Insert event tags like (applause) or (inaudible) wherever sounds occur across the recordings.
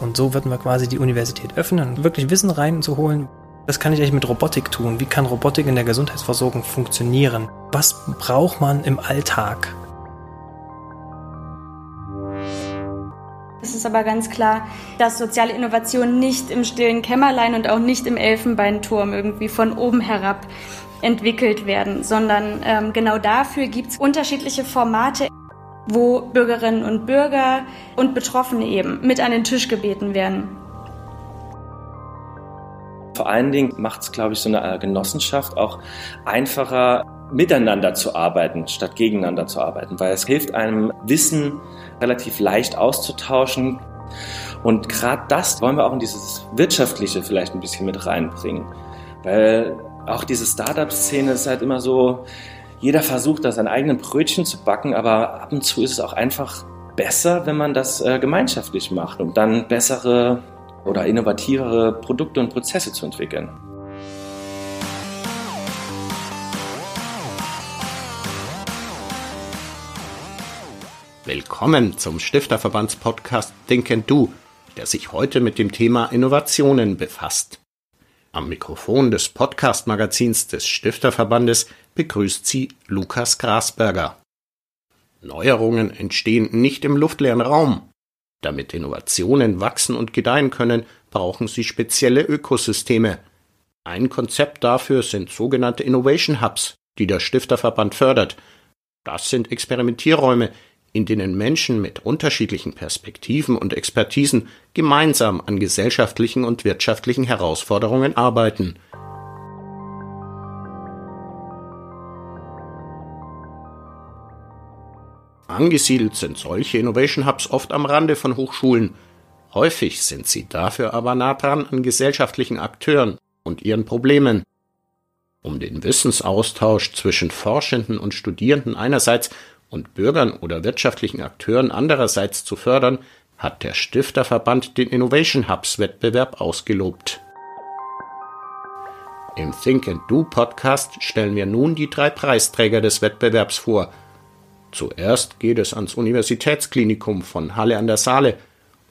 Und so würden wir quasi die Universität öffnen und wirklich Wissen reinzuholen. Was kann ich eigentlich mit Robotik tun? Wie kann Robotik in der Gesundheitsversorgung funktionieren? Was braucht man im Alltag? Es ist aber ganz klar, dass soziale Innovation nicht im stillen Kämmerlein und auch nicht im Elfenbeinturm irgendwie von oben herab entwickelt werden, sondern ähm, genau dafür gibt es unterschiedliche Formate, wo Bürgerinnen und Bürger und Betroffene eben mit an den Tisch gebeten werden. Vor allen Dingen macht es, glaube ich, so eine Genossenschaft auch einfacher, miteinander zu arbeiten, statt gegeneinander zu arbeiten, weil es hilft einem, Wissen relativ leicht auszutauschen. Und gerade das wollen wir auch in dieses Wirtschaftliche vielleicht ein bisschen mit reinbringen. Weil auch diese Startup-Szene ist halt immer so, jeder versucht da sein eigenes Brötchen zu backen, aber ab und zu ist es auch einfach besser, wenn man das äh, gemeinschaftlich macht, um dann bessere oder innovativere Produkte und Prozesse zu entwickeln. Willkommen zum Stifterverbandspodcast Think and Do, der sich heute mit dem Thema Innovationen befasst. Am Mikrofon des Podcast-Magazins des Stifterverbandes begrüßt sie Lukas Grasberger. Neuerungen entstehen nicht im luftleeren Raum. Damit Innovationen wachsen und gedeihen können, brauchen sie spezielle Ökosysteme. Ein Konzept dafür sind sogenannte Innovation Hubs, die der Stifterverband fördert. Das sind Experimentierräume, in denen Menschen mit unterschiedlichen Perspektiven und Expertisen gemeinsam an gesellschaftlichen und wirtschaftlichen Herausforderungen arbeiten. Angesiedelt sind solche Innovation Hubs oft am Rande von Hochschulen. Häufig sind sie dafür aber nah dran an gesellschaftlichen Akteuren und ihren Problemen. Um den Wissensaustausch zwischen Forschenden und Studierenden einerseits und Bürgern oder wirtschaftlichen Akteuren andererseits zu fördern, hat der Stifterverband den Innovation Hubs Wettbewerb ausgelobt. Im Think and Do Podcast stellen wir nun die drei Preisträger des Wettbewerbs vor. Zuerst geht es ans Universitätsklinikum von Halle an der Saale,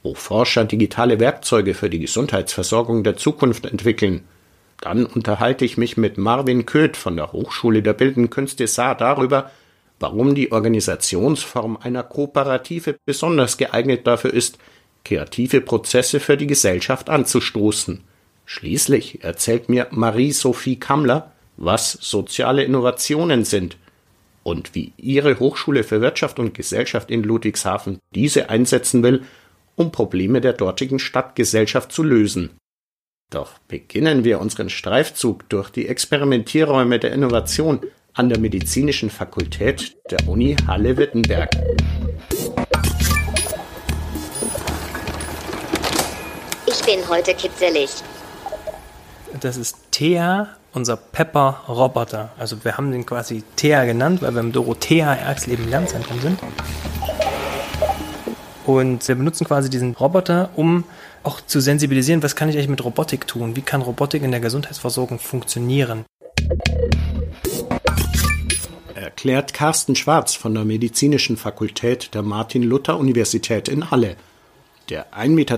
wo Forscher digitale Werkzeuge für die Gesundheitsversorgung der Zukunft entwickeln. Dann unterhalte ich mich mit Marvin Köth von der Hochschule der Bildenden Künste Saar darüber, warum die Organisationsform einer Kooperative besonders geeignet dafür ist, kreative Prozesse für die Gesellschaft anzustoßen. Schließlich erzählt mir Marie-Sophie Kammler, was soziale Innovationen sind und wie ihre Hochschule für Wirtschaft und Gesellschaft in Ludwigshafen diese einsetzen will, um Probleme der dortigen Stadtgesellschaft zu lösen. Doch beginnen wir unseren Streifzug durch die Experimentierräume der Innovation an der Medizinischen Fakultät der Uni Halle-Wittenberg. Ich bin heute kitzelig. Das ist Thea, unser Pepper-Roboter. Also wir haben den quasi Thea genannt, weil wir im Dorothea Erxleben Lernzentrum sind. Und wir benutzen quasi diesen Roboter, um auch zu sensibilisieren, was kann ich eigentlich mit Robotik tun? Wie kann Robotik in der Gesundheitsversorgung funktionieren? erklärt Carsten Schwarz von der Medizinischen Fakultät der Martin-Luther-Universität in Halle. Der 1,20 Meter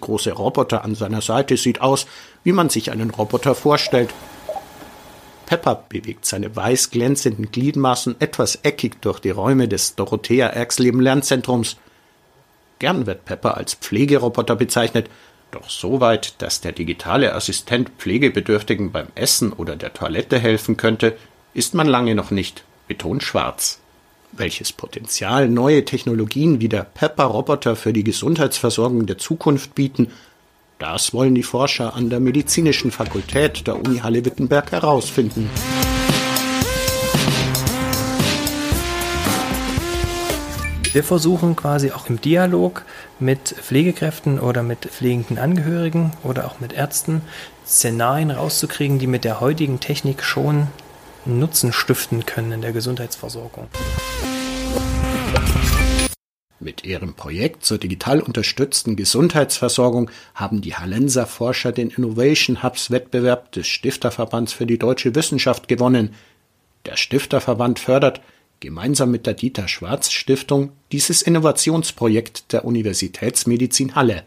große Roboter an seiner Seite sieht aus, wie man sich einen Roboter vorstellt. Pepper bewegt seine weiß glänzenden Gliedmaßen etwas eckig durch die Räume des Dorothea Erxleben Lernzentrums. Gern wird Pepper als Pflegeroboter bezeichnet, doch so weit, dass der digitale Assistent Pflegebedürftigen beim Essen oder der Toilette helfen könnte, ist man lange noch nicht betont Schwarz. Welches Potenzial neue Technologien wie der Pepper-Roboter für die Gesundheitsversorgung der Zukunft bieten, das wollen die Forscher an der Medizinischen Fakultät der Uni Halle-Wittenberg herausfinden. Wir versuchen quasi auch im Dialog mit Pflegekräften oder mit pflegenden Angehörigen oder auch mit Ärzten Szenarien rauszukriegen, die mit der heutigen Technik schon Nutzen stiften können in der Gesundheitsversorgung. Mit ihrem Projekt zur digital unterstützten Gesundheitsversorgung haben die Hallenser Forscher den Innovation Hubs Wettbewerb des Stifterverbands für die deutsche Wissenschaft gewonnen. Der Stifterverband fördert gemeinsam mit der Dieter Schwarz Stiftung dieses Innovationsprojekt der Universitätsmedizin Halle.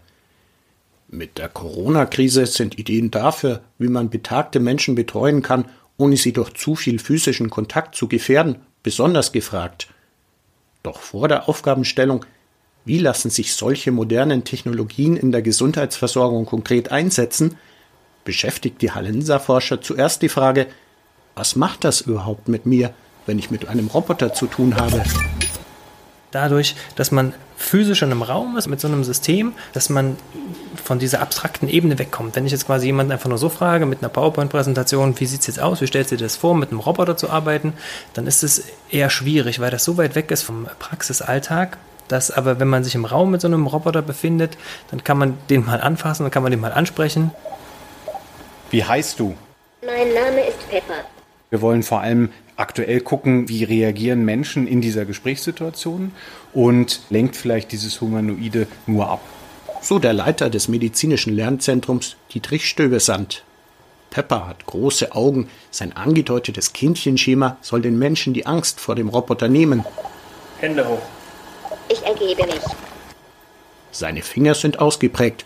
Mit der Corona-Krise sind Ideen dafür, wie man betagte Menschen betreuen kann, ohne sie durch zu viel physischen Kontakt zu gefährden, besonders gefragt. Doch vor der Aufgabenstellung, wie lassen sich solche modernen Technologien in der Gesundheitsversorgung konkret einsetzen, beschäftigt die Hallenser-Forscher zuerst die Frage, was macht das überhaupt mit mir, wenn ich mit einem Roboter zu tun habe? Dadurch, dass man physisch in einem Raum ist mit so einem System, dass man von dieser abstrakten Ebene wegkommt. Wenn ich jetzt quasi jemanden einfach nur so frage mit einer PowerPoint-Präsentation, wie sieht es jetzt aus, wie stellst du dir das vor, mit einem Roboter zu arbeiten, dann ist es eher schwierig, weil das so weit weg ist vom Praxisalltag, dass aber wenn man sich im Raum mit so einem Roboter befindet, dann kann man den mal anfassen, dann kann man den mal ansprechen. Wie heißt du? Mein Name ist Pepper. Wir wollen vor allem aktuell gucken, wie reagieren Menschen in dieser Gesprächssituation und lenkt vielleicht dieses Humanoide nur ab. So der Leiter des medizinischen Lernzentrums Dietrich Stöbesand. Pepper hat große Augen, sein angedeutetes Kindchenschema soll den Menschen die Angst vor dem Roboter nehmen. Hände hoch. Ich ergebe mich. Seine Finger sind ausgeprägt,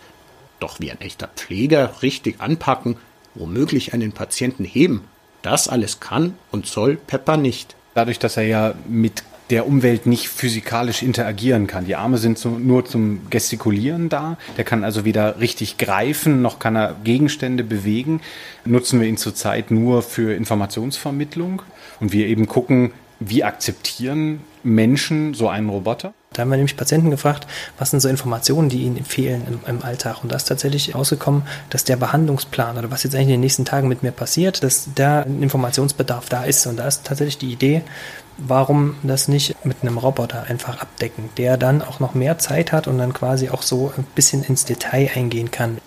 doch wie ein echter Pfleger richtig anpacken, womöglich einen Patienten heben, das alles kann und soll Pepper nicht. Dadurch, dass er ja mit der Umwelt nicht physikalisch interagieren kann. Die Arme sind so, nur zum Gestikulieren da. Der kann also weder richtig greifen, noch kann er Gegenstände bewegen. Nutzen wir ihn zurzeit nur für Informationsvermittlung. Und wir eben gucken, wie akzeptieren Menschen so einen Roboter? Da haben wir nämlich Patienten gefragt, was sind so Informationen, die ihnen fehlen im, im, Alltag. Und da ist tatsächlich rausgekommen, dass der Behandlungsplan oder was jetzt eigentlich in den nächsten Tagen mit mir passiert, dass da ein Informationsbedarf da ist. Und da ist tatsächlich die Idee, warum das nicht mit einem Roboter einfach abdecken, der dann auch noch mehr Zeit hat und dann quasi auch so ein bisschen ins Detail eingehen kann.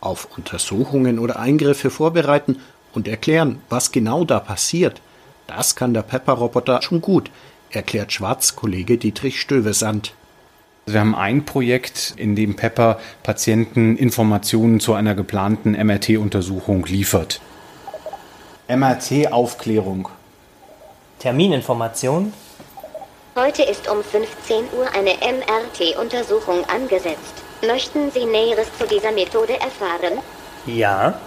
Auf Untersuchungen oder Eingriffe vorbereiten und erklären, was genau da passiert. Das kann der Pepper-Roboter schon gut erklärt Schwarz-Kollege Dietrich Stövesand. Wir haben ein Projekt, in dem Pepper Patienten Informationen zu einer geplanten MRT-Untersuchung liefert. MRT-Aufklärung. Termininformation. Heute ist um 15 Uhr eine MRT-Untersuchung angesetzt. Möchten Sie Näheres zu dieser Methode erfahren? Ja.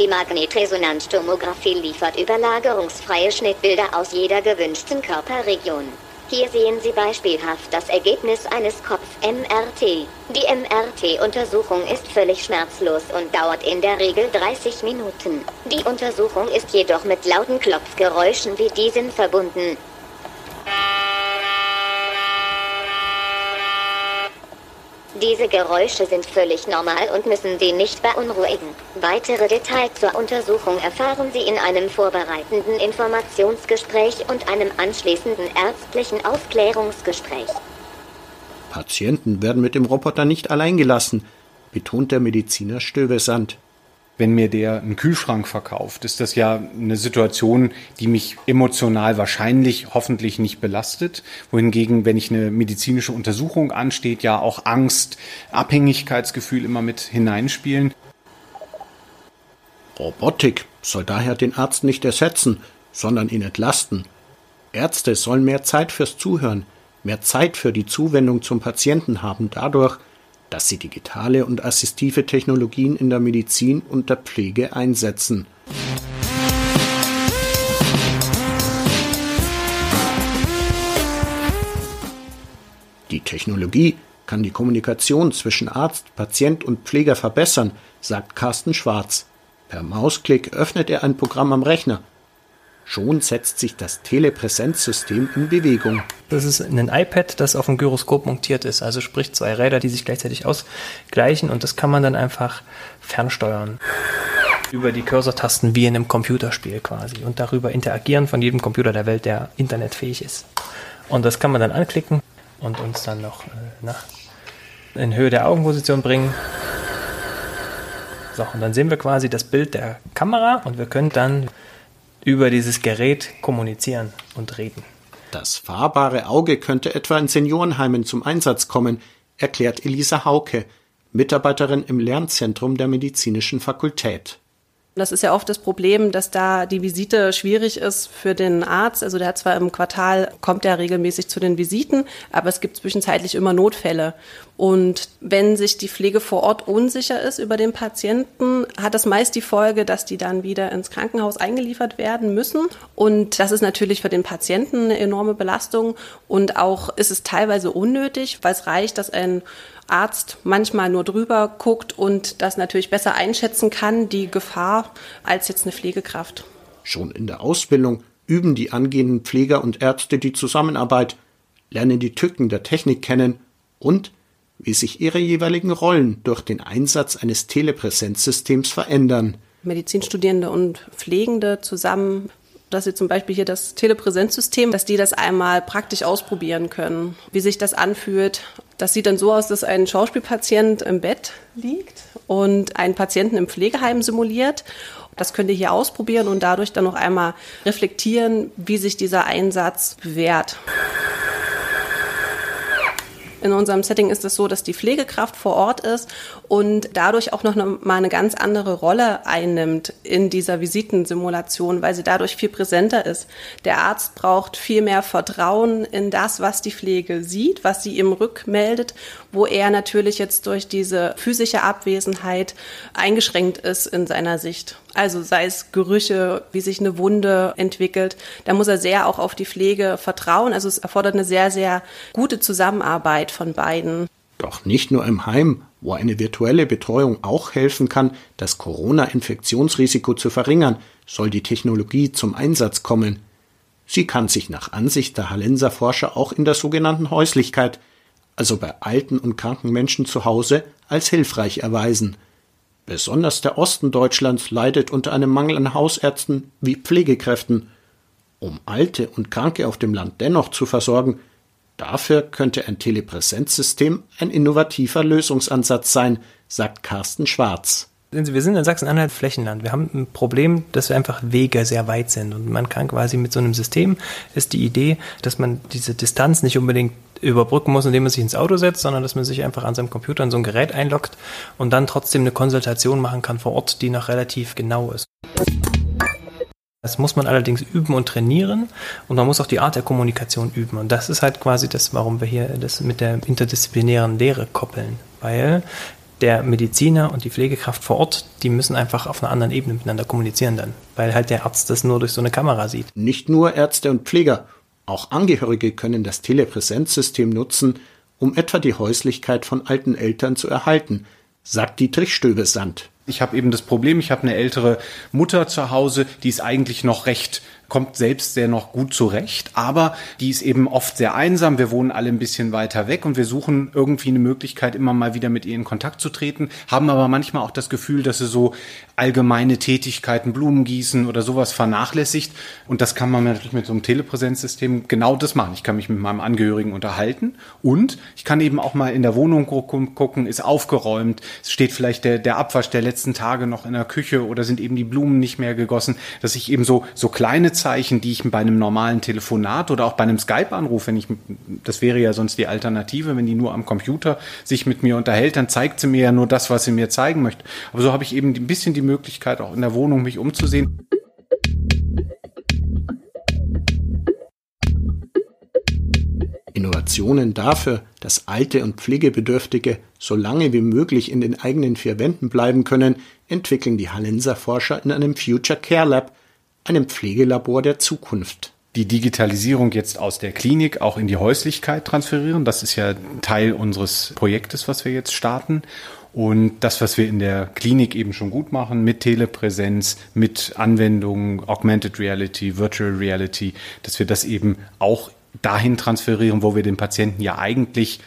Die Magnetresonanztomographie liefert überlagerungsfreie Schnittbilder aus jeder gewünschten Körperregion. Hier sehen Sie beispielhaft das Ergebnis eines Kopf-MRT. Die MRT-Untersuchung ist völlig schmerzlos und dauert in der Regel 30 Minuten. Die Untersuchung ist jedoch mit lauten Klopfgeräuschen wie diesen verbunden. Diese Geräusche sind völlig normal und müssen Sie nicht beunruhigen. Weitere Details zur Untersuchung erfahren Sie in einem vorbereitenden Informationsgespräch und einem anschließenden ärztlichen Aufklärungsgespräch. Patienten werden mit dem Roboter nicht allein gelassen, betont der Mediziner Stövesand wenn mir der einen Kühlschrank verkauft, ist das ja eine Situation, die mich emotional wahrscheinlich hoffentlich nicht belastet. Wohingegen, wenn ich eine medizinische Untersuchung ansteht, ja auch Angst, Abhängigkeitsgefühl immer mit hineinspielen. Robotik soll daher den Arzt nicht ersetzen, sondern ihn entlasten. Ärzte sollen mehr Zeit fürs Zuhören, mehr Zeit für die Zuwendung zum Patienten haben dadurch, dass sie digitale und assistive Technologien in der Medizin und der Pflege einsetzen. Die Technologie kann die Kommunikation zwischen Arzt, Patient und Pfleger verbessern, sagt Carsten Schwarz. Per Mausklick öffnet er ein Programm am Rechner Schon setzt sich das Telepräsenzsystem in Bewegung. Das ist ein iPad, das auf dem Gyroskop montiert ist. Also sprich zwei Räder, die sich gleichzeitig ausgleichen und das kann man dann einfach fernsteuern. Über die Cursor-Tasten wie in einem Computerspiel quasi und darüber interagieren von jedem Computer der Welt, der internetfähig ist. Und das kann man dann anklicken und uns dann noch äh, na, in Höhe der Augenposition bringen. So, und dann sehen wir quasi das Bild der Kamera und wir können dann über dieses Gerät kommunizieren und reden. Das fahrbare Auge könnte etwa in Seniorenheimen zum Einsatz kommen, erklärt Elisa Hauke, Mitarbeiterin im Lernzentrum der medizinischen Fakultät. Das ist ja oft das Problem, dass da die Visite schwierig ist für den Arzt. Also der hat zwar im Quartal, kommt er regelmäßig zu den Visiten, aber es gibt zwischenzeitlich immer Notfälle. Und wenn sich die Pflege vor Ort unsicher ist über den Patienten, hat das meist die Folge, dass die dann wieder ins Krankenhaus eingeliefert werden müssen. Und das ist natürlich für den Patienten eine enorme Belastung. Und auch ist es teilweise unnötig, weil es reicht, dass ein Arzt manchmal nur drüber guckt und das natürlich besser einschätzen kann, die Gefahr, als jetzt eine Pflegekraft. Schon in der Ausbildung üben die angehenden Pfleger und Ärzte die Zusammenarbeit, lernen die Tücken der Technik kennen und wie sich ihre jeweiligen Rollen durch den Einsatz eines Telepräsenzsystems verändern. Medizinstudierende und Pflegende zusammen, dass sie zum Beispiel hier das Telepräsenzsystem, dass die das einmal praktisch ausprobieren können, wie sich das anfühlt. Das sieht dann so aus, dass ein Schauspielpatient im Bett liegt und einen Patienten im Pflegeheim simuliert. Das könnt ihr hier ausprobieren und dadurch dann noch einmal reflektieren, wie sich dieser Einsatz bewährt. In unserem Setting ist es so, dass die Pflegekraft vor Ort ist und dadurch auch noch mal eine ganz andere Rolle einnimmt in dieser Visitensimulation, weil sie dadurch viel präsenter ist. Der Arzt braucht viel mehr Vertrauen in das, was die Pflege sieht, was sie ihm rückmeldet, wo er natürlich jetzt durch diese physische Abwesenheit eingeschränkt ist in seiner Sicht. Also sei es Gerüche, wie sich eine Wunde entwickelt. Da muss er sehr auch auf die Pflege vertrauen. Also es erfordert eine sehr, sehr gute Zusammenarbeit von beiden. Doch nicht nur im Heim, wo eine virtuelle Betreuung auch helfen kann, das Corona-Infektionsrisiko zu verringern, soll die Technologie zum Einsatz kommen. Sie kann sich nach Ansicht der Hallenser Forscher auch in der sogenannten Häuslichkeit, also bei alten und kranken Menschen zu Hause, als hilfreich erweisen. Besonders der Osten Deutschlands leidet unter einem Mangel an Hausärzten wie Pflegekräften. Um Alte und Kranke auf dem Land dennoch zu versorgen, dafür könnte ein Telepräsenzsystem ein innovativer Lösungsansatz sein, sagt Carsten Schwarz wir sind in Sachsen-Anhalt Flächenland. Wir haben ein Problem, dass wir einfach Wege sehr weit sind. Und man kann quasi mit so einem System, ist die Idee, dass man diese Distanz nicht unbedingt überbrücken muss, indem man sich ins Auto setzt, sondern dass man sich einfach an seinem Computer in so ein Gerät einloggt und dann trotzdem eine Konsultation machen kann vor Ort, die noch relativ genau ist. Das muss man allerdings üben und trainieren und man muss auch die Art der Kommunikation üben. Und das ist halt quasi das, warum wir hier das mit der interdisziplinären Lehre koppeln. Weil der Mediziner und die Pflegekraft vor Ort, die müssen einfach auf einer anderen Ebene miteinander kommunizieren dann, weil halt der Arzt das nur durch so eine Kamera sieht. Nicht nur Ärzte und Pfleger, auch Angehörige können das Telepräsenzsystem nutzen, um etwa die Häuslichkeit von alten Eltern zu erhalten, sagt Dietrich Stöbesand. Ich habe eben das Problem, ich habe eine ältere Mutter zu Hause, die ist eigentlich noch recht kommt selbst sehr noch gut zurecht, aber die ist eben oft sehr einsam. Wir wohnen alle ein bisschen weiter weg und wir suchen irgendwie eine Möglichkeit, immer mal wieder mit ihr in Kontakt zu treten, haben aber manchmal auch das Gefühl, dass sie so allgemeine Tätigkeiten, Blumen gießen oder sowas vernachlässigt. Und das kann man natürlich mit so einem Telepräsenzsystem genau das machen. Ich kann mich mit meinem Angehörigen unterhalten und ich kann eben auch mal in der Wohnung gucken, ist aufgeräumt, steht vielleicht der, der Abwasch der letzten Tage noch in der Küche oder sind eben die Blumen nicht mehr gegossen, dass ich eben so, so kleine Zeichen, die ich bei einem normalen Telefonat oder auch bei einem Skype-Anruf, wenn ich, das wäre ja sonst die Alternative, wenn die nur am Computer sich mit mir unterhält, dann zeigt sie mir ja nur das, was sie mir zeigen möchte. Aber so habe ich eben ein bisschen die Möglichkeit, auch in der Wohnung mich umzusehen. Innovationen dafür, dass Alte und Pflegebedürftige so lange wie möglich in den eigenen vier Wänden bleiben können, entwickeln die Hallenser Forscher in einem Future Care Lab, einem Pflegelabor der Zukunft die Digitalisierung jetzt aus der Klinik auch in die Häuslichkeit transferieren. Das ist ja Teil unseres Projektes, was wir jetzt starten. Und das, was wir in der Klinik eben schon gut machen, mit Telepräsenz, mit Anwendungen, Augmented Reality, Virtual Reality, dass wir das eben auch dahin transferieren, wo wir den Patienten ja eigentlich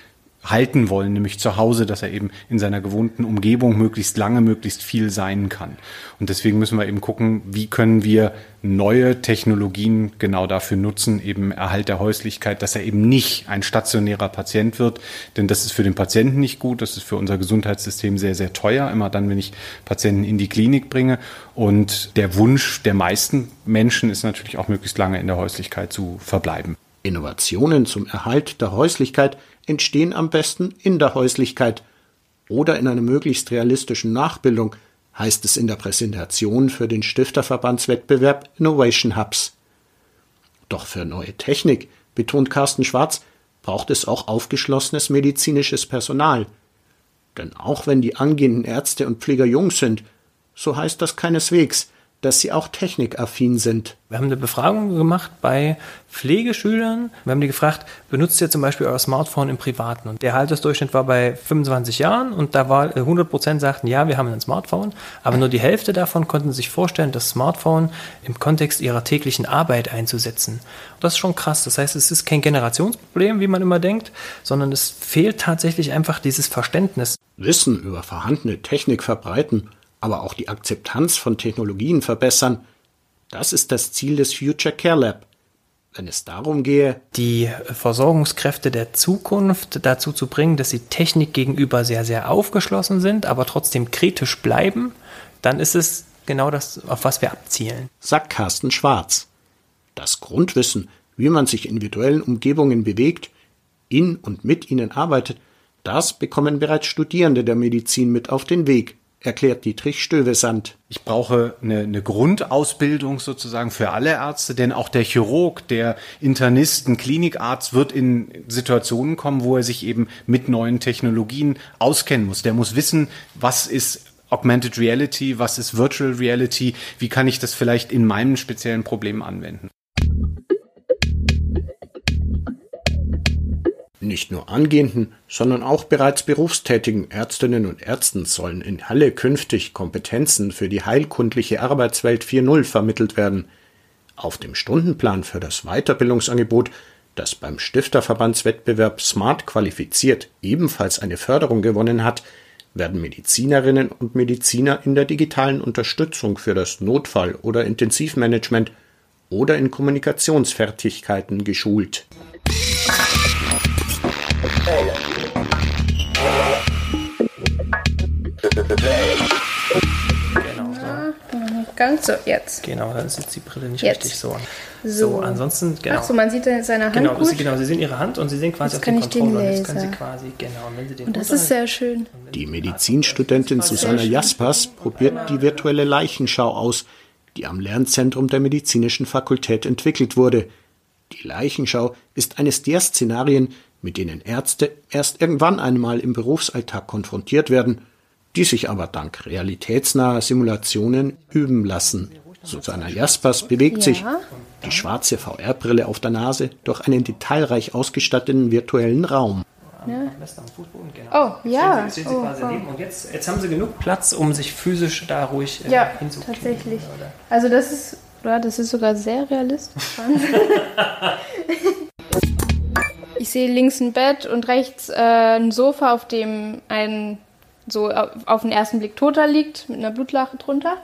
halten wollen, nämlich zu Hause, dass er eben in seiner gewohnten Umgebung möglichst lange, möglichst viel sein kann. Und deswegen müssen wir eben gucken, wie können wir neue Technologien genau dafür nutzen, eben Erhalt der Häuslichkeit, dass er eben nicht ein stationärer Patient wird, denn das ist für den Patienten nicht gut, das ist für unser Gesundheitssystem sehr, sehr teuer, immer dann, wenn ich Patienten in die Klinik bringe. Und der Wunsch der meisten Menschen ist natürlich auch möglichst lange in der Häuslichkeit zu verbleiben. Innovationen zum Erhalt der Häuslichkeit entstehen am besten in der Häuslichkeit oder in einer möglichst realistischen Nachbildung, heißt es in der Präsentation für den Stifterverbandswettbewerb Innovation Hubs. Doch für neue Technik, betont Carsten Schwarz, braucht es auch aufgeschlossenes medizinisches Personal. Denn auch wenn die angehenden Ärzte und Pfleger jung sind, so heißt das keineswegs, dass sie auch technikaffin sind. Wir haben eine Befragung gemacht bei Pflegeschülern. Wir haben die gefragt, benutzt ihr zum Beispiel euer Smartphone im Privaten? Und der Altersdurchschnitt war bei 25 Jahren und da war 100 Prozent sagten, ja, wir haben ein Smartphone. Aber nur die Hälfte davon konnten sich vorstellen, das Smartphone im Kontext ihrer täglichen Arbeit einzusetzen. Und das ist schon krass. Das heißt, es ist kein Generationsproblem, wie man immer denkt, sondern es fehlt tatsächlich einfach dieses Verständnis. Wissen über vorhandene Technik verbreiten aber auch die Akzeptanz von Technologien verbessern, das ist das Ziel des Future Care Lab. Wenn es darum gehe, die Versorgungskräfte der Zukunft dazu zu bringen, dass sie Technik gegenüber sehr, sehr aufgeschlossen sind, aber trotzdem kritisch bleiben, dann ist es genau das, auf was wir abzielen. Sagt Carsten Schwarz. Das Grundwissen, wie man sich in virtuellen Umgebungen bewegt, in und mit ihnen arbeitet, das bekommen bereits Studierende der Medizin mit auf den Weg erklärt Dietrich Stövesand. Ich brauche eine, eine, Grundausbildung sozusagen für alle Ärzte, denn auch der Chirurg, der Internist, ein Klinikarzt wird in Situationen kommen, wo er sich eben mit neuen Technologien auskennen muss. Der muss wissen, was ist Augmented Reality, was ist Virtual Reality, wie kann ich das vielleicht in meinem speziellen Problem anwenden. Nicht nur angehenden, sondern auch bereits berufstätigen Ärztinnen und Ärzten sollen in Halle künftig Kompetenzen für die heilkundliche Arbeitswelt 4.0 vermittelt werden. Auf dem Stundenplan für das Weiterbildungsangebot, das beim Stifterverbandswettbewerb Smart qualifiziert ebenfalls eine Förderung gewonnen hat, werden Medizinerinnen und Mediziner in der digitalen Unterstützung für das Notfall- oder Intensivmanagement oder in Kommunikationsfertigkeiten geschult. Genau, so. Ganz so, jetzt. Genau, dann ist jetzt die Brille nicht Jetzt. richtig so. So. So, ansonsten, genau. Ach so, man sieht dann seine Hand Genau, gut. Sie, genau, Sie sehen Ihre Hand und Sie sehen quasi Jetzt auf kann den ich den Controller. Jetzt können Sie quasi, genau, und wenn Sie den Und das ist sehr schön. Die Medizinstudentin Susanna Jaspers probiert die virtuelle Leichenschau aus, die am Lernzentrum der medizinischen Fakultät entwickelt wurde. Die Leichenschau ist eines der Szenarien, mit denen Ärzte erst irgendwann einmal im Berufsalltag konfrontiert werden, die sich aber dank realitätsnaher Simulationen üben lassen. Susanna Jaspers bewegt sich, Ja. die schwarze VR-Brille auf der Nase, durch einen detailreich ausgestatteten virtuellen Raum. am Fußboden, genau. Oh, ja. Jetzt stehen Sie Oh, quasi oh. und jetzt, jetzt haben Sie genug Platz, um sich physisch da ruhig äh, Ja, hinzukriegen. tatsächlich. Oder? Also das ist, ja, das ist sogar sehr realistisch. (laughs) (laughs) ich sehe links ein Bett und rechts äh, ein Sofa, auf dem ein so auf den ersten Blick Toter liegt, mit einer Blutlache drunter.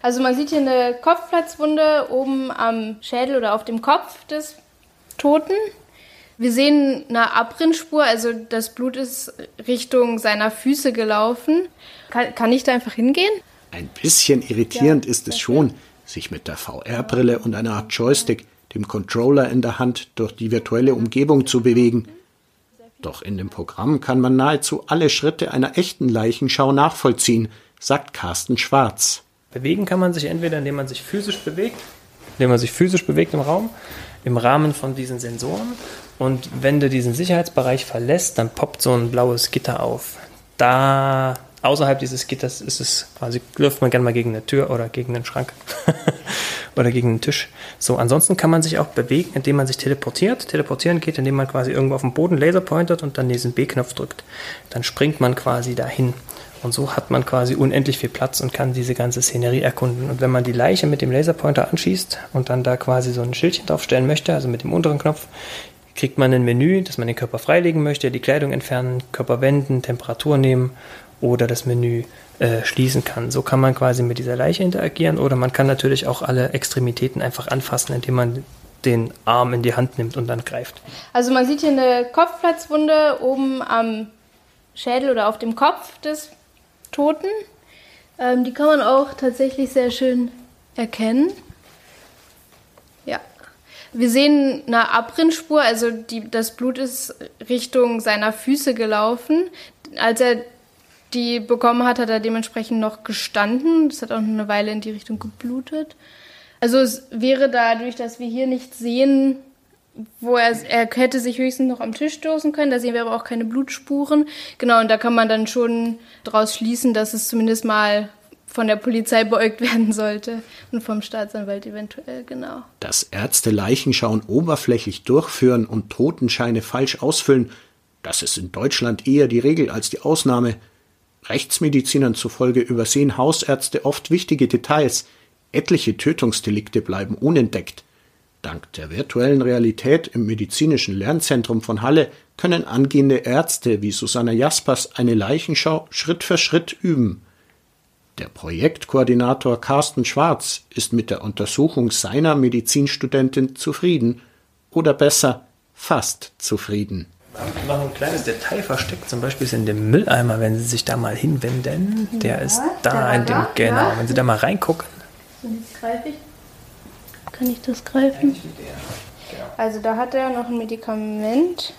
Also man sieht hier eine Kopfplatzwunde oben am Schädel oder auf dem Kopf des Toten. Wir sehen eine Abrinnspur, also das Blut ist Richtung seiner Füße gelaufen. Kann, kann ich da einfach hingehen? Ein bisschen irritierend ist es schon, sich mit der VR-Brille und einer Art Joystick, dem Controller in der Hand, durch die virtuelle Umgebung zu bewegen. Doch in dem Programm kann man nahezu alle Schritte einer echten Leichenschau nachvollziehen, sagt Carsten Schwarz. Bewegen kann man sich entweder, indem man sich physisch bewegt, indem man sich physisch bewegt im Raum, im Rahmen von diesen Sensoren. Und wenn du diesen Sicherheitsbereich verlässt, dann poppt so ein blaues Gitter auf. Da außerhalb dieses Gitters ist es quasi, läuft man gerne mal gegen eine Tür oder gegen einen Schrank (laughs) oder gegen einen Tisch. So, ansonsten kann man sich auch bewegen, indem man sich teleportiert. Teleportieren geht, indem man quasi irgendwo auf dem Boden Laser pointert und dann diesen B-Knopf drückt. Dann springt man quasi dahin. Und so hat man quasi unendlich viel Platz und kann diese ganze Szenerie erkunden. Und wenn man die Leiche mit dem Laserpointer anschießt und dann da quasi so ein Schildchen draufstellen möchte, also mit dem unteren Knopf, kriegt man ein Menü, dass man den Körper freilegen möchte, die Kleidung entfernen, Körper wenden, Temperatur nehmen oder das Menü äh, schließen kann. So kann man quasi mit dieser Leiche interagieren oder man kann natürlich auch alle Extremitäten einfach anfassen, indem man den Arm in die Hand nimmt und dann greift. Also man sieht hier eine Kopfplatzwunde oben am Schädel oder auf dem Kopf des Toten. Ähm, die kann man auch tatsächlich sehr schön erkennen. Ja. Wir sehen eine Abrinnspur, also die, das Blut ist Richtung seiner Füße gelaufen. Als er die bekommen hat, hat er dementsprechend noch gestanden. Das hat auch eine Weile in die Richtung geblutet. Also es wäre dadurch, dass wir hier nicht sehen, wo er, er hätte sich höchstens noch am Tisch stoßen können. Da sehen wir aber auch keine Blutspuren. Genau, und da kann man dann schon daraus schließen, dass es zumindest mal von der Polizei beäugt (laughs) werden sollte und vom Staatsanwalt eventuell, genau. Dass Ärzte Leichenschauen oberflächlich durchführen und Totenscheine falsch ausfüllen, das ist in Deutschland eher die Regel als die Ausnahme. Rechtsmedizinern zufolge übersehen Hausärzte oft wichtige Details. Etliche Tötungsdelikte bleiben unentdeckt. Dank der virtuellen Realität im medizinischen Lernzentrum von Halle können angehende Ärzte wie Susanna Jaspers eine Leichenschau Schritt für Schritt üben. Der Projektkoordinator Carsten Schwarz ist mit der Untersuchung seiner Medizinstudentin zufrieden oder besser fast zufrieden. Noch ein kleines Detail versteckt, zum Beispiel ist in dem Mülleimer, wenn Sie sich da mal hinwenden, der ja, ist da in dem, da, genau, ja. wenn Sie da mal reingucken. So, jetzt greife ich. Kann ich das greifen? Also da hat er noch ein Medikament,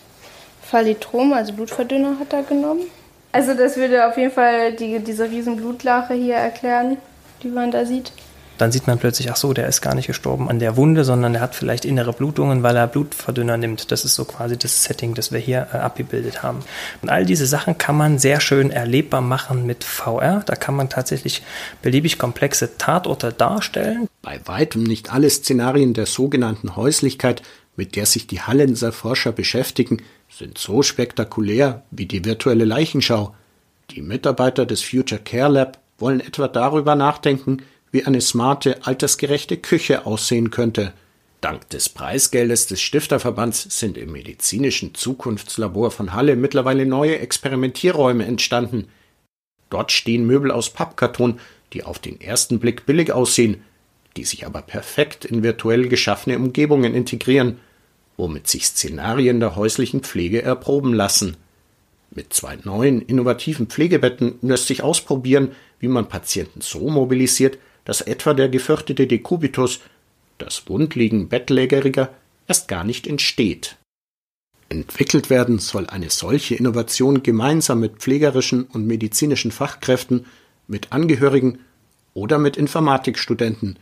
Phalitrom, also Blutverdünner hat er genommen. Also das würde auf jeden Fall die, diese riesen Blutlache hier erklären, die man da sieht dann sieht man plötzlich, ach so, der ist gar nicht gestorben an der Wunde, sondern er hat vielleicht innere Blutungen, weil er Blutverdünner nimmt. Das ist so quasi das Setting, das wir hier äh, abgebildet haben. Und all diese Sachen kann man sehr schön erlebbar machen mit VR. Da kann man tatsächlich beliebig komplexe Tatorte darstellen. Bei weitem nicht alle Szenarien der sogenannten Häuslichkeit, mit der sich die Hallenser Forscher beschäftigen, sind so spektakulär wie die virtuelle Leichenschau. Die Mitarbeiter des Future Care Lab wollen etwa darüber nachdenken, wie eine smarte, altersgerechte Küche aussehen könnte. Dank des Preisgeldes des Stifterverbands sind im medizinischen Zukunftslabor von Halle mittlerweile neue Experimentierräume entstanden. Dort stehen Möbel aus Pappkarton, die auf den ersten Blick billig aussehen, die sich aber perfekt in virtuell geschaffene Umgebungen integrieren, womit sich Szenarien der häuslichen Pflege erproben lassen. Mit zwei neuen innovativen Pflegebetten lässt sich ausprobieren, wie man Patienten so mobilisiert, dass etwa der gefürchtete Dekubitus, das Wundliegen Bettlägeriger, erst gar nicht entsteht. Entwickelt werden soll eine solche Innovation gemeinsam mit pflegerischen und medizinischen Fachkräften, mit Angehörigen oder mit Informatikstudenten,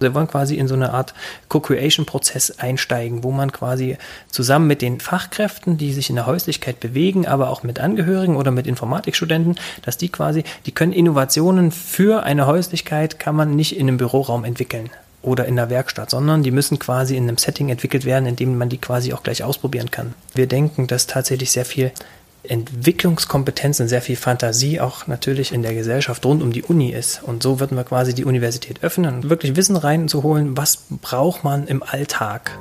wir wollen quasi in so eine Art Co-Creation-Prozess einsteigen, wo man quasi zusammen mit den Fachkräften, die sich in der Häuslichkeit bewegen, aber auch mit Angehörigen oder mit Informatikstudenten, dass die quasi, die können Innovationen für eine Häuslichkeit, kann man nicht in einem Büroraum entwickeln oder in der Werkstatt, sondern die müssen quasi in einem Setting entwickelt werden, in dem man die quasi auch gleich ausprobieren kann. Wir denken, dass tatsächlich sehr viel Entwicklungskompetenz und sehr viel Fantasie auch natürlich in der Gesellschaft rund um die Uni ist. Und so würden wir quasi die Universität öffnen und wirklich Wissen reinzuholen, was braucht man im Alltag.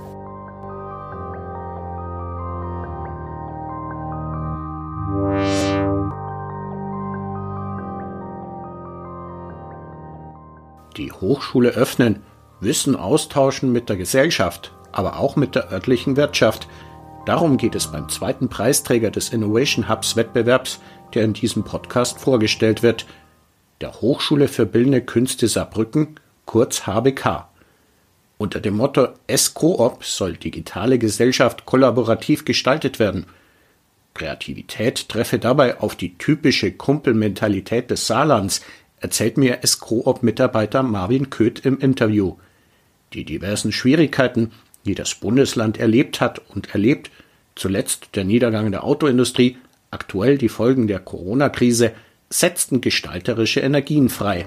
Die Hochschule öffnen, Wissen austauschen mit der Gesellschaft, aber auch mit der örtlichen Wirtschaft – Darum geht es beim zweiten Preisträger des Innovation Hubs Wettbewerbs, der in diesem Podcast vorgestellt wird, der Hochschule für Bildende Künste Saarbrücken, kurz HBK. Unter dem Motto S-Coop soll digitale Gesellschaft kollaborativ gestaltet werden. Kreativität treffe dabei auf die typische Kumpelmentalität des Saarlands, erzählt mir S-Coop-Mitarbeiter Marvin Köth im Interview. Die diversen Schwierigkeiten, die das Bundesland erlebt hat und erlebt, zuletzt der Niedergang der Autoindustrie, aktuell die Folgen der Corona-Krise, setzten gestalterische Energien frei.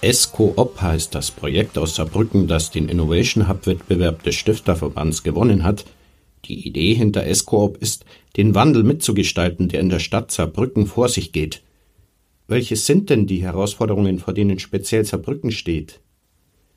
ESCO-OP heißt das Projekt aus Saarbrücken, das den Innovation Hub-Wettbewerb des Stifterverbands gewonnen hat. Die Idee hinter ESCO-OP ist, den Wandel mitzugestalten, der in der Stadt Saarbrücken vor sich geht. Welches sind denn die Herausforderungen, vor denen speziell Saarbrücken steht?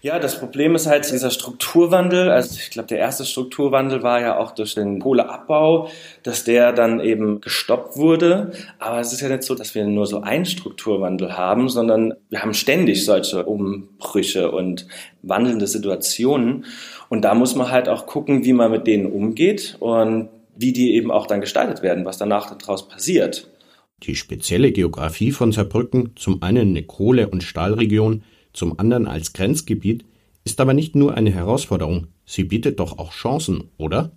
Ja, das Problem ist halt dieser Strukturwandel. Also ich glaube, der erste Strukturwandel war ja auch durch den Kohleabbau, dass der dann eben gestoppt wurde. Aber es ist ja nicht so, dass wir nur so einen Strukturwandel haben, sondern wir haben ständig solche Umbrüche und wandelnde Situationen. Und da muss man halt auch gucken, wie man mit denen umgeht und wie die eben auch dann gestaltet werden, was danach daraus passiert. Die spezielle Geografie von Saarbrücken, zum einen eine Kohle- und Stahlregion, zum anderen als Grenzgebiet, ist aber nicht nur eine Herausforderung, sie bietet doch auch Chancen, oder?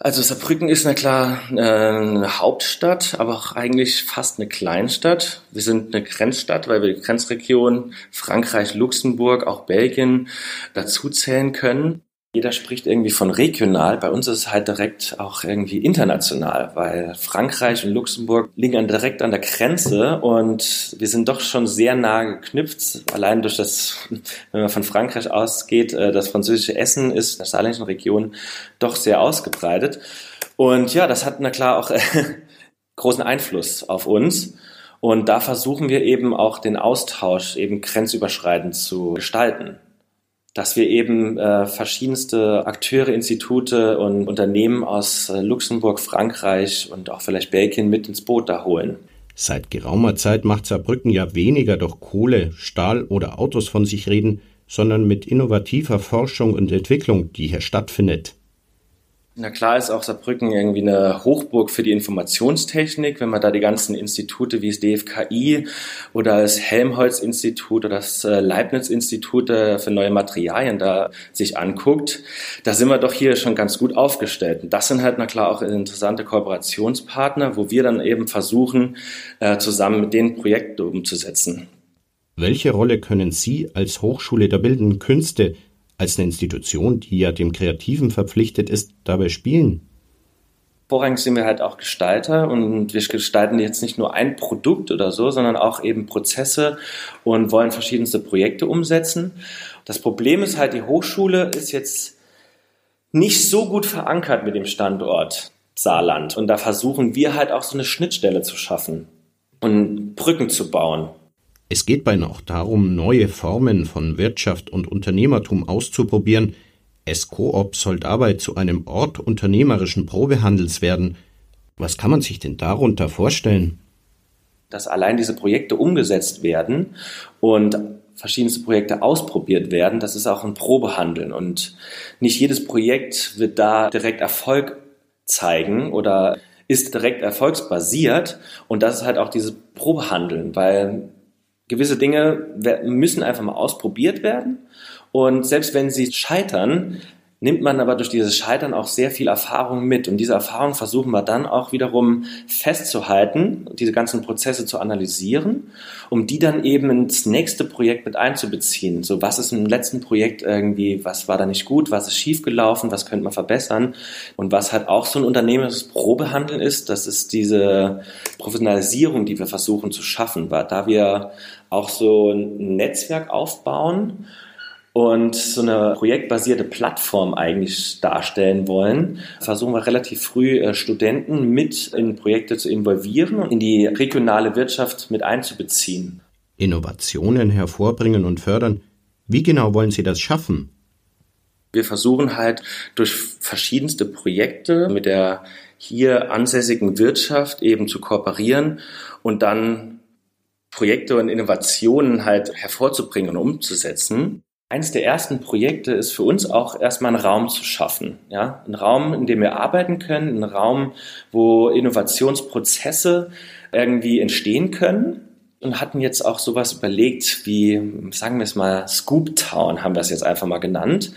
Also Saarbrücken ist na klar äh, eine Hauptstadt, aber auch eigentlich fast eine Kleinstadt. Wir sind eine Grenzstadt, weil wir die Grenzregion Frankreich, Luxemburg, auch Belgien dazu zählen können. Jeder spricht irgendwie von regional. Bei uns ist es halt direkt auch irgendwie international, weil Frankreich und Luxemburg liegen direkt an der Grenze und wir sind doch schon sehr nah geknüpft. Allein durch das, wenn man von Frankreich ausgeht, äh, das französische Essen ist in der saarländischen Region doch sehr ausgebreitet. Und ja, das hat na klar auch (laughs) großen Einfluss auf uns. Und da versuchen wir eben auch den Austausch eben grenzüberschreitend zu gestalten dass wir eben äh, verschiedenste Akteure, Institute und Unternehmen aus äh, Luxemburg, Frankreich und auch vielleicht Belgien mit ins Boot da holen. Seit geraumer Zeit macht Saarbrücken ja weniger durch Kohle, Stahl oder Autos von sich reden, sondern mit innovativer Forschung und Entwicklung, die hier stattfindet. Na klar ist auch Saarbrücken irgendwie eine Hochburg für die Informationstechnik, wenn man da die ganzen Institute wie das DFKI oder das Helmholtz-Institut oder das äh, Leibniz-Institut für neue Materialien da sich anguckt, da sind wir doch hier schon ganz gut aufgestellt. Und das sind halt na klar auch interessante Kooperationspartner, wo wir dann eben versuchen, äh, zusammen mit denen Projekte umzusetzen. Welche Rolle können Sie als Hochschule der Bildenden Künste als eine Institution, die ja dem Kreativen verpflichtet ist, dabei spielen? Vorrangig sind wir halt auch Gestalter und wir gestalten jetzt nicht nur ein Produkt oder so, sondern auch eben Prozesse und wollen verschiedenste Projekte umsetzen. Das Problem ist halt, die Hochschule ist jetzt nicht so gut verankert mit dem Standort Saarland und da versuchen wir halt auch so eine Schnittstelle zu schaffen und Brücken zu bauen. Es geht beinahe auch darum, neue Formen von Wirtschaft und Unternehmertum auszuprobieren. S-Coop soll dabei zu einem Ort unternehmerischen Probehandels werden. Was kann man sich denn darunter vorstellen? Dass allein diese Projekte umgesetzt werden und verschiedenste Projekte ausprobiert werden, das ist auch ein Probehandeln. Und nicht jedes Projekt wird da direkt Erfolg zeigen oder ist direkt erfolgsbasiert. Und das ist halt auch dieses Probehandeln, weil gewisse Dinge müssen einfach mal ausprobiert werden. Und selbst wenn sie scheitern, nimmt man aber durch dieses Scheitern auch sehr viel Erfahrung mit. Und diese Erfahrung versuchen wir dann auch wiederum festzuhalten, diese ganzen Prozesse zu analysieren, um die dann eben ins nächste Projekt mit einzubeziehen. So, was ist im letzten Projekt irgendwie, was war da nicht gut, was ist schiefgelaufen, was könnte man verbessern? Und was halt auch so ein unternehmerisches Probehandeln ist, das ist diese Professionalisierung, die wir versuchen zu schaffen, weil da wir auch so ein Netzwerk aufbauen, und so eine projektbasierte Plattform eigentlich darstellen wollen, versuchen wir relativ früh äh, Studenten mit in Projekte zu involvieren und in die regionale Wirtschaft mit einzubeziehen. Innovationen hervorbringen und fördern. Wie genau wollen Sie das schaffen? Wir versuchen halt durch verschiedenste Projekte mit der hier ansässigen Wirtschaft eben zu kooperieren und dann Projekte und Innovationen halt hervorzubringen und umzusetzen. Eines der ersten Projekte ist für uns auch erstmal einen Raum zu schaffen. Ja? Ein Raum, in dem wir arbeiten können, ein Raum, wo Innovationsprozesse irgendwie entstehen können. Und hatten jetzt auch sowas überlegt wie, sagen wir es mal, Scoop Town haben wir es jetzt einfach mal genannt.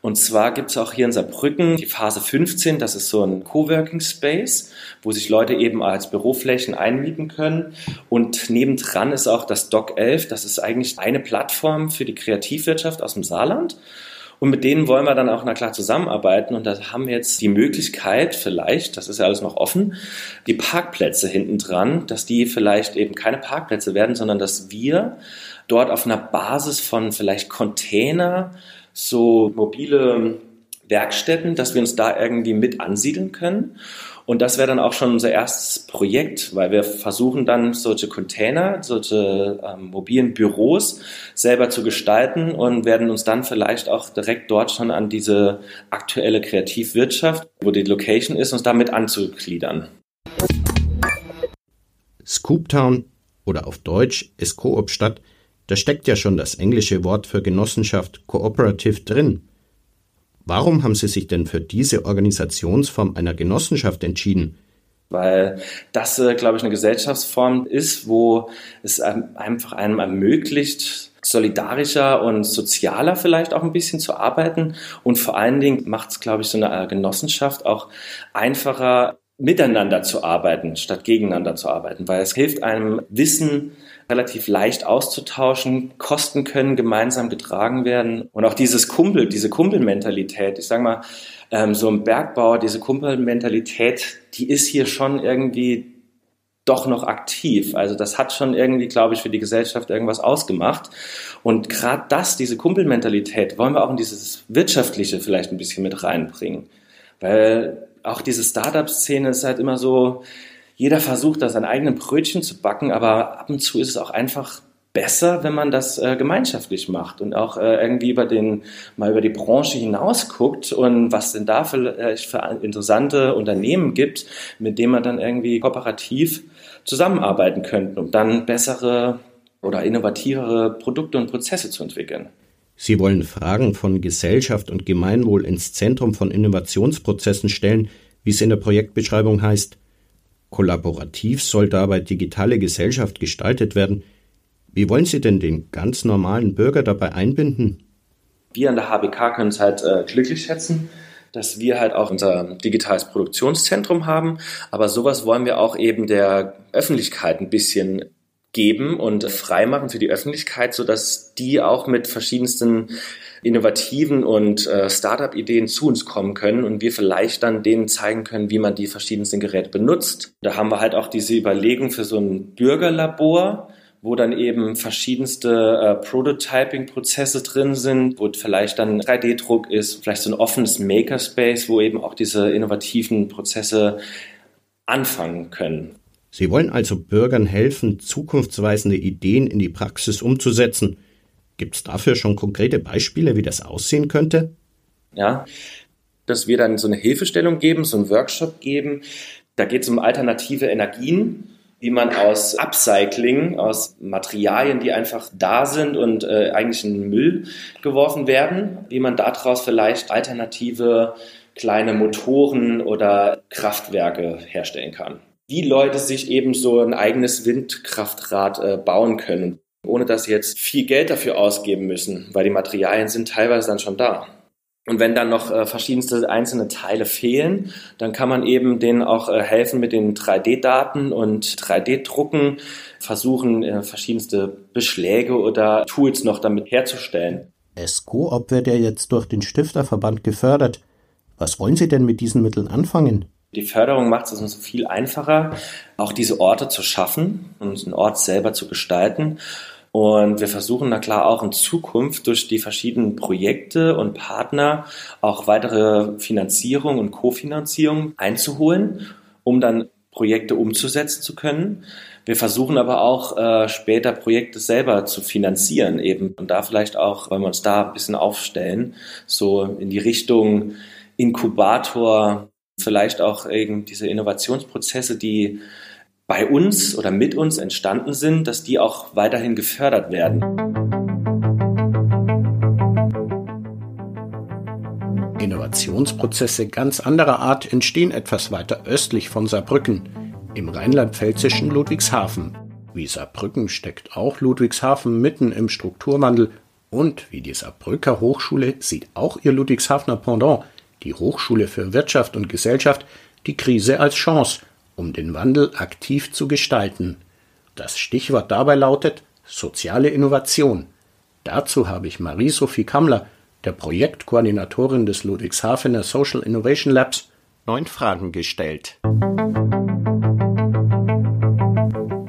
Und zwar gibt es auch hier in Saarbrücken die Phase 15, das ist so ein Coworking Space, wo sich Leute eben als Büroflächen einmieten können. Und nebendran ist auch das Doc 11, das ist eigentlich eine Plattform für die Kreativwirtschaft aus dem Saarland. Und mit denen wollen wir dann auch, na klar, zusammenarbeiten. Und da haben wir jetzt die Möglichkeit, vielleicht, das ist ja alles noch offen, die Parkplätze hinten dran, dass die vielleicht eben keine Parkplätze werden, sondern dass wir dort auf einer Basis von vielleicht Container, so mobile Werkstätten, dass wir uns da irgendwie mit ansiedeln können. Und das wäre dann auch schon unser erstes Projekt, weil wir versuchen dann solche Container, solche ähm, mobilen Büros selber zu gestalten und werden uns dann vielleicht auch direkt dort schon an diese aktuelle Kreativwirtschaft, wo die Location ist, uns damit anzugliedern. Scooptown oder auf Deutsch ist Koop-Stadt da steckt ja schon das englische Wort für Genossenschaft Cooperative drin. Warum haben Sie sich denn für diese Organisationsform einer Genossenschaft entschieden? weil das, äh, glaube ich, eine Gesellschaftsform ist, wo es einfach einem ermöglicht, solidarischer und sozialer vielleicht auch ein bisschen zu arbeiten. Und vor allen Dingen macht es, glaube ich, so eine Genossenschaft auch einfacher, miteinander zu arbeiten, statt gegeneinander zu arbeiten, weil es hilft einem Wissen relativ leicht auszutauschen, Kosten können gemeinsam getragen werden und auch dieses Kumpel, diese Kumpelmentalität, ich sage mal, ähm, so ein Bergbauer, diese Kumpelmentalität, die ist hier schon irgendwie doch noch aktiv. Also das hat schon irgendwie, glaube ich, für die Gesellschaft irgendwas ausgemacht. Und gerade das, diese Kumpelmentalität, wollen wir auch in dieses Wirtschaftliche vielleicht ein bisschen mit reinbringen. Weil auch diese Startup-Szene ist halt immer so, jeder versucht da sein eigenen Brötchen zu backen, aber ab und zu ist es auch einfach besser, wenn man das äh, gemeinschaftlich macht und auch äh, irgendwie über den, mal über die Branche hinaus guckt und was denn da vielleicht für interessante Unternehmen gibt, mit denen man dann irgendwie kooperativ zusammenarbeiten könnte, um dann bessere oder innovativere Produkte und Prozesse zu entwickeln. Sie wollen Fragen von Gesellschaft und Gemeinwohl ins Zentrum von Innovationsprozessen stellen, wie es in der Projektbeschreibung heißt. Kollaborativ soll dabei digitale Gesellschaft gestaltet werden – wie wollen Sie denn den ganz normalen Bürger dabei einbinden? Wir an der HBK können es halt äh, glücklich schätzen, dass wir halt auch unser digitales Produktionszentrum haben. Aber sowas wollen wir auch eben der Öffentlichkeit ein bisschen geben und freimachen für die Öffentlichkeit, sodass die auch mit verschiedensten innovativen und äh, Startup-Ideen zu uns kommen können und wir vielleicht dann denen zeigen können, wie man die verschiedensten Geräte benutzt. Da haben wir halt auch diese Überlegung für so ein Bürgerlabor, wo dann eben verschiedenste äh, Prototyping-Prozesse drin sind, wo vielleicht dann 3D-Druck ist, vielleicht so ein offenes Makerspace, wo eben auch diese innovativen Prozesse anfangen können. Sie wollen also Bürgern helfen, zukunftsweisende Ideen in die Praxis umzusetzen. Gibt es dafür schon konkrete Beispiele, wie das aussehen könnte? Ja, dass wir dann so eine Hilfestellung geben, so einen Workshop geben. Da geht es um alternative Energien wie man aus Upcycling, aus Materialien, die einfach da sind und äh, eigentlich in Müll geworfen werden, wie man daraus vielleicht alternative kleine Motoren oder Kraftwerke herstellen kann. Wie Leute sich eben so ein eigenes Windkraftrad äh, bauen können, ohne dass sie jetzt viel Geld dafür ausgeben müssen, weil die Materialien sind teilweise dann schon da. Und wenn dann noch äh, verschiedenste einzelne Teile fehlen, dann kann man eben denen auch äh, helfen mit den 3D-Daten und 3D-Drucken, versuchen äh, verschiedenste Beschläge oder Tools noch damit herzustellen. ESCO-Op wird ja jetzt durch den Stifterverband gefördert. Was wollen Sie denn mit diesen Mitteln anfangen? Die Förderung macht es uns viel einfacher, auch diese Orte zu schaffen und den Ort selber zu gestalten. Und wir versuchen na klar auch in Zukunft durch die verschiedenen Projekte und Partner auch weitere Finanzierung und Kofinanzierung einzuholen, um dann Projekte umzusetzen zu können. Wir versuchen aber auch äh, später Projekte selber zu finanzieren eben und da vielleicht auch, weil wir uns da ein bisschen aufstellen, so in die Richtung Inkubator, vielleicht auch eben diese Innovationsprozesse, die bei uns oder mit uns entstanden sind, dass die auch weiterhin gefördert werden. Innovationsprozesse ganz anderer Art entstehen etwas weiter östlich von Saarbrücken, im rheinland-pfälzischen Ludwigshafen. Wie Saarbrücken steckt auch Ludwigshafen mitten im Strukturwandel und wie die Saarbrücker Hochschule sieht auch ihr Ludwigshafener Pendant, die Hochschule für Wirtschaft und Gesellschaft, die Krise als Chance um den Wandel aktiv zu gestalten. Das Stichwort dabei lautet soziale Innovation. Dazu habe ich Marie-Sophie Kammler, der Projektkoordinatorin des Ludwigshafener Social Innovation Labs, neun Fragen gestellt.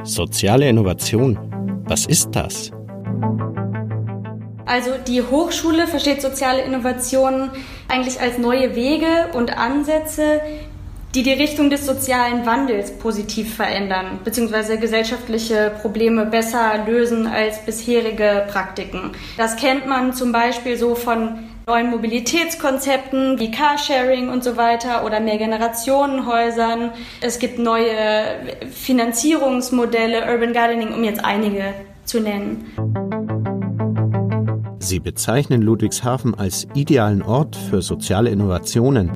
Soziale Innovation, was ist das? Also die Hochschule versteht soziale Innovationen eigentlich als neue Wege und Ansätze, die die Richtung des sozialen Wandels positiv verändern, beziehungsweise gesellschaftliche Probleme besser lösen als bisherige Praktiken. Das kennt man zum Beispiel so von neuen Mobilitätskonzepten wie Carsharing und so weiter oder Mehrgenerationenhäusern. Es gibt neue Finanzierungsmodelle, Urban Gardening, um jetzt einige zu nennen. Sie bezeichnen Ludwigshafen als idealen Ort für soziale Innovationen.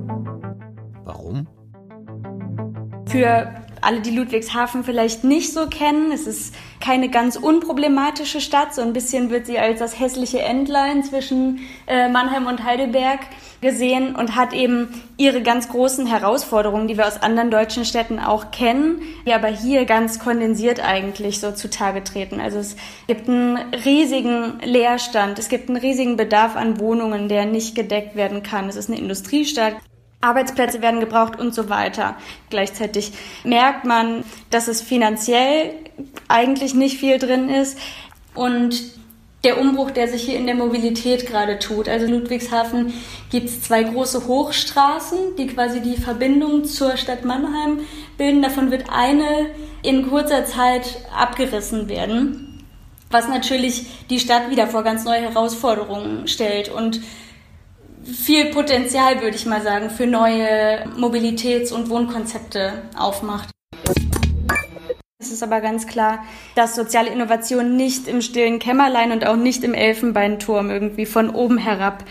Für alle, die Ludwigshafen vielleicht nicht so kennen, es ist keine ganz unproblematische Stadt. So ein bisschen wird sie als das hässliche Endlein zwischen äh, Mannheim und Heidelberg gesehen und hat eben ihre ganz großen Herausforderungen, die wir aus anderen deutschen Städten auch kennen, die aber hier ganz kondensiert eigentlich so zutage treten. Also es gibt einen riesigen Leerstand, es gibt einen riesigen Bedarf an Wohnungen, der nicht gedeckt werden kann. Es ist eine Industriestadt. Arbeitsplätze werden gebraucht und so weiter. Gleichzeitig merkt man, dass es finanziell eigentlich nicht viel drin ist und der Umbruch, der sich hier in der Mobilität gerade tut. Also in Ludwigshafen gibt es zwei große Hochstraßen, die quasi die Verbindung zur Stadt Mannheim bilden. Davon wird eine in kurzer Zeit abgerissen werden, was natürlich die Stadt wieder vor ganz neue Herausforderungen stellt und viel Potenzial, würde ich mal sagen, für neue Mobilitäts- und Wohnkonzepte aufmacht. Es ist aber ganz klar, dass soziale Innovationen nicht im stillen Kämmerlein und auch nicht im Elfenbeinturm irgendwie von oben herab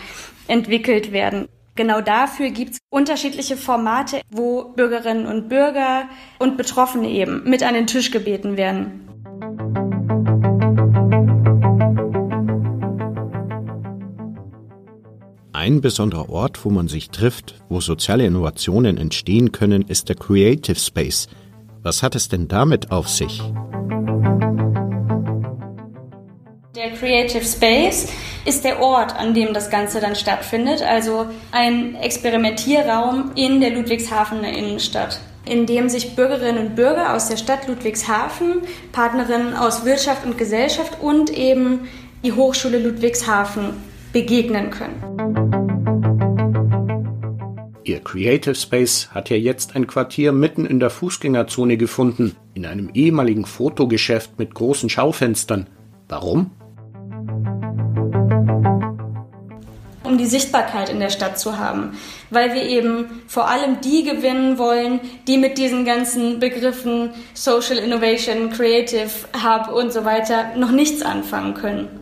entwickelt werden. Genau dafür gibt es unterschiedliche Formate, wo Bürgerinnen und Bürger und Betroffene eben mit an den Tisch gebeten werden. Ein besonderer Ort, wo man sich trifft, wo soziale Innovationen entstehen können, ist der Creative Space. Was hat es denn damit auf sich? Der Creative Space ist der Ort, an dem das Ganze dann stattfindet, also ein Experimentierraum in der Ludwigshafener Innenstadt in dem sich Bürgerinnen und Bürger aus der Stadt Ludwigshafen, Partnerinnen aus Wirtschaft und Gesellschaft und eben die Hochschule Ludwigshafen begegnen können. Ihr Creative Space hat ja jetzt ein Quartier mitten in der Fußgängerzone gefunden, in einem ehemaligen Fotogeschäft mit großen Schaufenstern. Warum? um die Sichtbarkeit in der Stadt zu haben, weil wir eben vor allem die gewinnen wollen, die mit diesen ganzen Begriffen Social Innovation, Creative Hub und so weiter noch nichts anfangen können.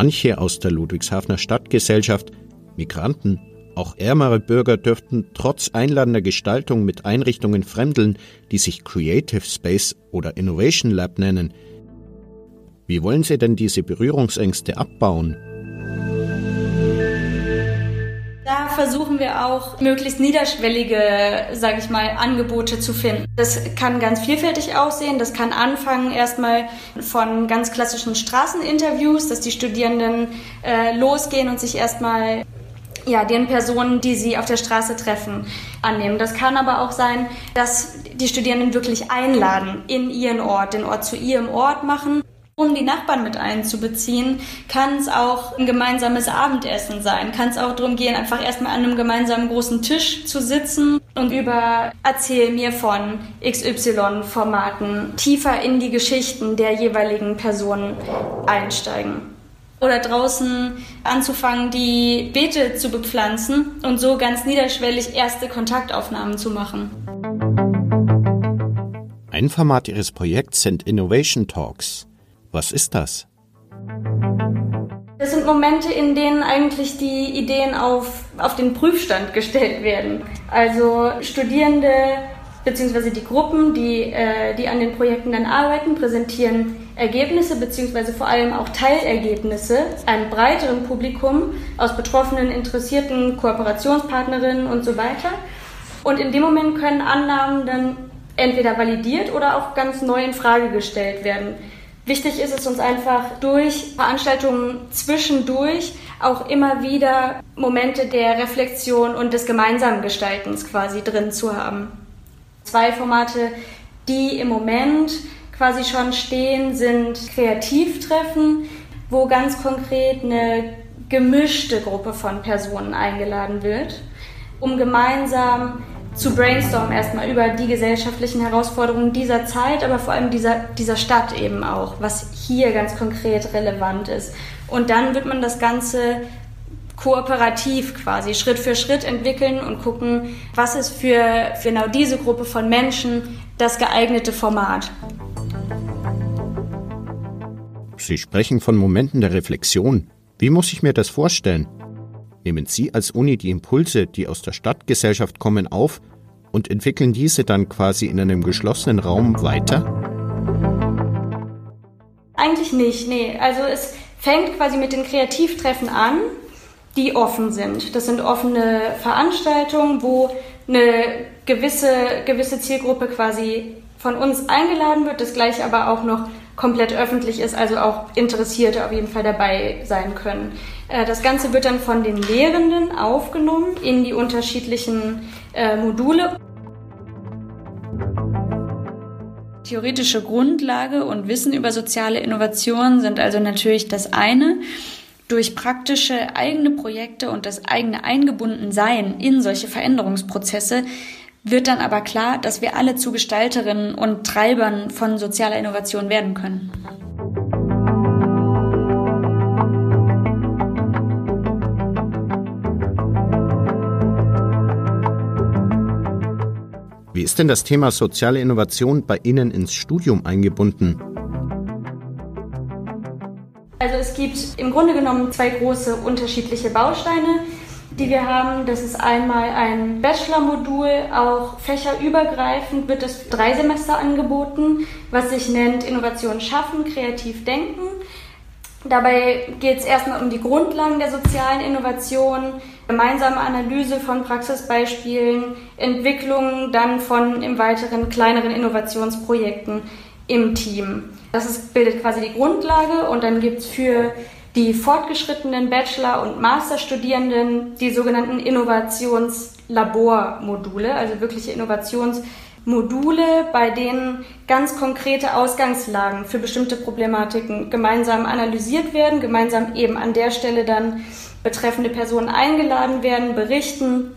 Manche aus der Ludwigshafener Stadtgesellschaft, Migranten, auch ärmere Bürger dürften trotz einladender Gestaltung mit Einrichtungen fremdeln, die sich Creative Space oder Innovation Lab nennen. Wie wollen Sie denn diese Berührungsängste abbauen? Versuchen wir auch möglichst niederschwellige, sage ich mal, Angebote zu finden. Das kann ganz vielfältig aussehen. Das kann anfangen erstmal von ganz klassischen Straßeninterviews, dass die Studierenden äh, losgehen und sich erstmal ja, den Personen, die sie auf der Straße treffen, annehmen. Das kann aber auch sein, dass die Studierenden wirklich einladen in ihren Ort, den Ort zu ihrem Ort machen um die Nachbarn mit einzubeziehen, kann es auch ein gemeinsames Abendessen sein. Kann es auch darum gehen, einfach erstmal an einem gemeinsamen großen Tisch zu sitzen und über Erzähl mir von XY-Formaten tiefer in die Geschichten der jeweiligen Personen einsteigen. Oder draußen anzufangen, die Beete zu bepflanzen und so ganz niederschwellig erste Kontaktaufnahmen zu machen. Ein Format Ihres Projekts sind Innovation Talks. Was ist das? Das sind Momente, in denen eigentlich die Ideen auf, auf den Prüfstand gestellt werden. Also Studierende bzw. die Gruppen, die, äh, die an den Projekten dann arbeiten, präsentieren Ergebnisse bzw. vor allem auch Teilergebnisse einem breiteren Publikum aus Betroffenen, Interessierten, Kooperationspartnerinnen und so weiter. Und in dem Moment können Annahmen dann entweder validiert oder auch ganz neu in Frage gestellt werden. Wichtig ist es uns einfach durch Veranstaltungen zwischendurch auch immer wieder Momente der Reflexion und des gemeinsamen Gestaltens quasi drin zu haben. Zwei Formate, die im Moment quasi schon stehen, sind Kreativtreffen, wo ganz konkret eine gemischte Gruppe von Personen eingeladen wird, um gemeinsam zu brainstormen erstmal über die gesellschaftlichen Herausforderungen dieser Zeit, aber vor allem dieser, dieser Stadt eben auch, was hier ganz konkret relevant ist. Und dann wird man das Ganze kooperativ quasi Schritt für Schritt entwickeln und gucken, was ist für, für genau diese Gruppe von Menschen das geeignete Format. Sie sprechen von Momenten der Reflexion. Wie muss ich mir das vorstellen? Nehmen Sie als Uni die Impulse, die aus der Stadtgesellschaft kommen, auf und entwickeln diese dann quasi in einem geschlossenen Raum weiter? Eigentlich nicht, nee. Also es fängt quasi mit den Kreativtreffen an, die offen sind. Das sind offene Veranstaltungen, wo eine gewisse, gewisse Zielgruppe quasi von uns eingeladen wird, das gleich aber auch noch komplett öffentlich ist, also auch Interessierte auf jeden Fall dabei sein können. Äh, das Ganze wird dann von den Lehrenden aufgenommen in die unterschiedlichen äh, Module. Theoretische Grundlage und Wissen über soziale Innovation sind also natürlich das eine. Durch praktische eigene Projekte und das eigene Eingebundensein in solche Veränderungsprozesse wird dann aber klar, dass wir alle zu Gestalterinnen und Treibern von sozialer Innovation werden können. Wie ist denn das Thema soziale Innovation bei Ihnen ins Studium eingebunden? Also es gibt im Grunde genommen zwei große unterschiedliche Bausteine die wir haben. Das ist einmal ein Bachelor-Modul, auch fächerübergreifend wird es drei Semester angeboten, was sich nennt Innovation schaffen, kreativ denken. Dabei geht es erstmal um die Grundlagen der sozialen Innovation, gemeinsame Analyse von Praxisbeispielen, Entwicklung dann von im weiteren kleineren Innovationsprojekten im Team. Das ist, bildet quasi die Grundlage und dann gibt es für die fortgeschrittenen Bachelor- und Masterstudierenden die sogenannten Innovationslabormodule, also wirkliche Innovationsmodule, bei denen ganz konkrete Ausgangslagen für bestimmte Problematiken gemeinsam analysiert werden, gemeinsam eben an der Stelle dann betreffende Personen eingeladen werden, berichten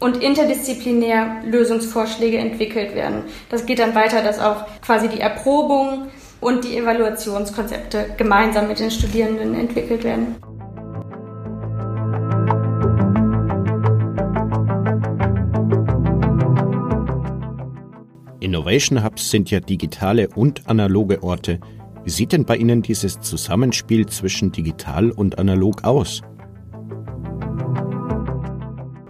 und interdisziplinär Lösungsvorschläge entwickelt werden. Das geht dann weiter, dass auch quasi die Erprobung und die Evaluationskonzepte gemeinsam mit den Studierenden entwickelt werden. Innovation Hubs sind ja digitale und analoge Orte. Wie sieht denn bei Ihnen dieses Zusammenspiel zwischen digital und analog aus?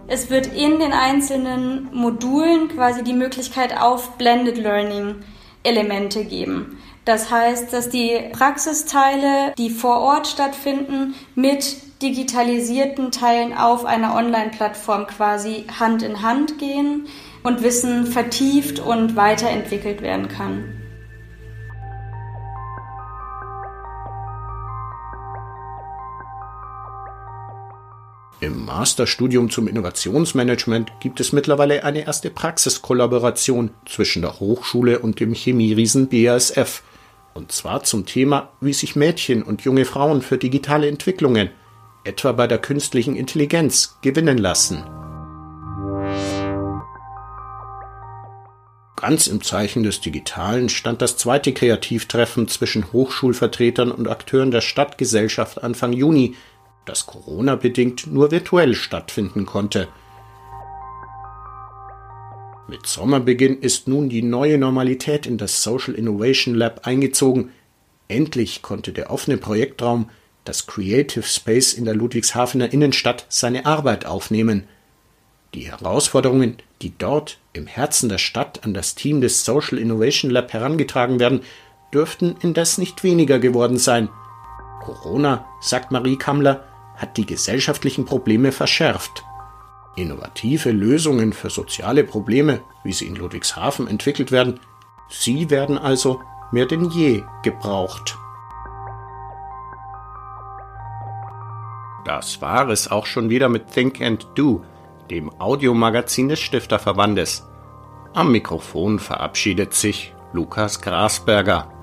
Es wird in den einzelnen Modulen quasi die Möglichkeit auf Blended Learning Elemente geben. Das heißt, dass die Praxisteile, die vor Ort stattfinden, mit digitalisierten Teilen auf einer Online-Plattform quasi Hand in Hand gehen und Wissen vertieft und weiterentwickelt werden kann. Im Masterstudium zum Innovationsmanagement gibt es mittlerweile eine erste Praxiskollaboration zwischen der Hochschule und dem Chemieriesen BASF – und zwar zum Thema, wie sich Mädchen und junge Frauen für digitale Entwicklungen, etwa bei der künstlichen Intelligenz, gewinnen lassen. Ganz im Zeichen des Digitalen stand das zweite Kreativtreffen zwischen Hochschulvertretern und Akteuren der Stadtgesellschaft Anfang Juni, das Corona-bedingt nur virtuell stattfinden konnte – mit Sommerbeginn ist nun die neue Normalität in das Social Innovation Lab eingezogen. Endlich konnte der offene Projektraum, das Creative Space in der Ludwigshafener Innenstadt, seine Arbeit aufnehmen. Die Herausforderungen, die dort im Herzen der Stadt an das Team des Social Innovation Lab herangetragen werden, dürften indes nicht weniger geworden sein. Corona, sagt Marie Kammler, hat die gesellschaftlichen Probleme verschärft. Innovative Lösungen für soziale Probleme, wie sie in Ludwigshafen entwickelt werden, sie werden also mehr denn je gebraucht. Das war es auch schon wieder mit Think and Do, dem Audiomagazin des Stifterverbandes. Am Mikrofon verabschiedet sich Lukas Grasberger.